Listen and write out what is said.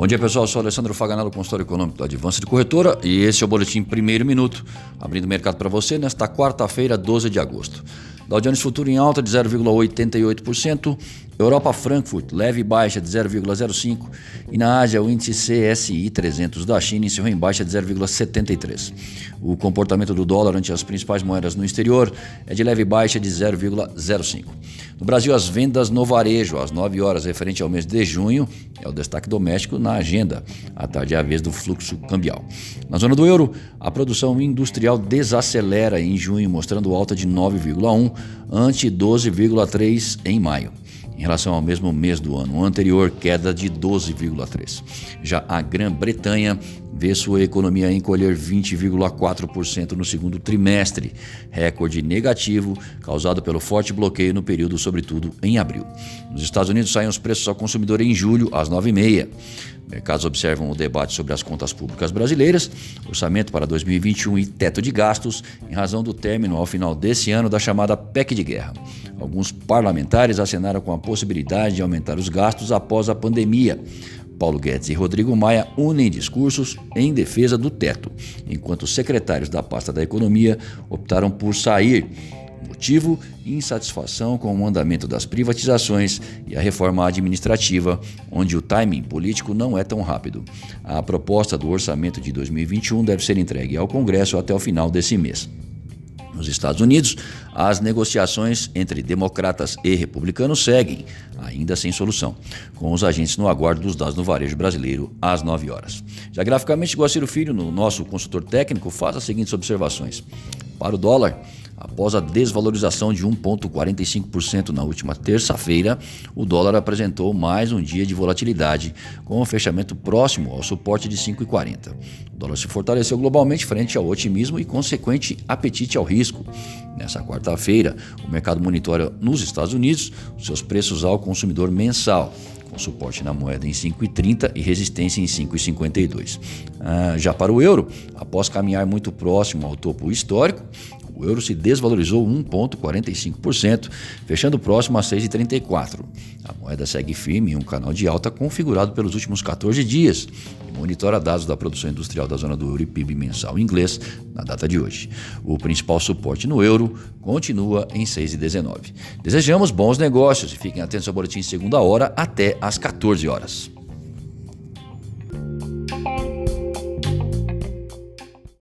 Bom dia, pessoal. Eu sou Alessandro Faganello, consultor econômico da Advança de Corretora, e esse é o boletim primeiro minuto, abrindo o mercado para você nesta quarta-feira, 12 de agosto. Dow Jones Futuro em alta de 0,88%, Europa Frankfurt leve baixa de 0,05% e na Ásia o índice CSI 300 da China encerrou em baixa de 0,73%. O comportamento do dólar ante as principais moedas no exterior é de leve baixa de 0,05%. No Brasil, as vendas no varejo às 9 horas referente ao mês de junho é o destaque doméstico na agenda. À tarde é a vez do fluxo cambial. Na zona do euro, a produção industrial desacelera em junho, mostrando alta de 9,1 ante 12,3 em maio em relação ao mesmo mês do ano anterior, queda de 12,3%. Já a Grã-Bretanha vê sua economia encolher 20,4% no segundo trimestre, recorde negativo causado pelo forte bloqueio no período, sobretudo em abril. Nos Estados Unidos saem os preços ao consumidor em julho, às 9h30. Mercados observam o debate sobre as contas públicas brasileiras, orçamento para 2021 e teto de gastos, em razão do término ao final desse ano da chamada PEC de guerra. Alguns parlamentares acenaram com a possibilidade de aumentar os gastos após a pandemia. Paulo Guedes e Rodrigo Maia unem discursos em defesa do teto, enquanto os secretários da pasta da Economia optaram por sair. Motivo: insatisfação com o andamento das privatizações e a reforma administrativa, onde o timing político não é tão rápido. A proposta do orçamento de 2021 deve ser entregue ao Congresso até o final desse mês. Nos Estados Unidos, as negociações entre democratas e republicanos seguem, ainda sem solução, com os agentes no aguardo dos dados no varejo brasileiro às 9 horas. Já graficamente, Guaciro Filho, no nosso consultor técnico, faz as seguintes observações. Para o dólar, Após a desvalorização de 1,45% na última terça-feira, o dólar apresentou mais um dia de volatilidade, com o um fechamento próximo ao suporte de 5,40. O dólar se fortaleceu globalmente frente ao otimismo e consequente apetite ao risco. Nessa quarta-feira, o mercado monitora nos Estados Unidos os seus preços ao consumidor mensal com suporte na moeda em 5,30 e resistência em 5,52. Ah, já para o euro, após caminhar muito próximo ao topo histórico, o euro se desvalorizou 1,45%, fechando próximo a 6,34. A moeda segue firme em um canal de alta configurado pelos últimos 14 dias e monitora dados da produção industrial da zona do euro e PIB mensal inglês na data de hoje. O principal suporte no euro continua em 6,19. Desejamos bons negócios e fiquem atentos ao boletim segunda hora até às 14 horas.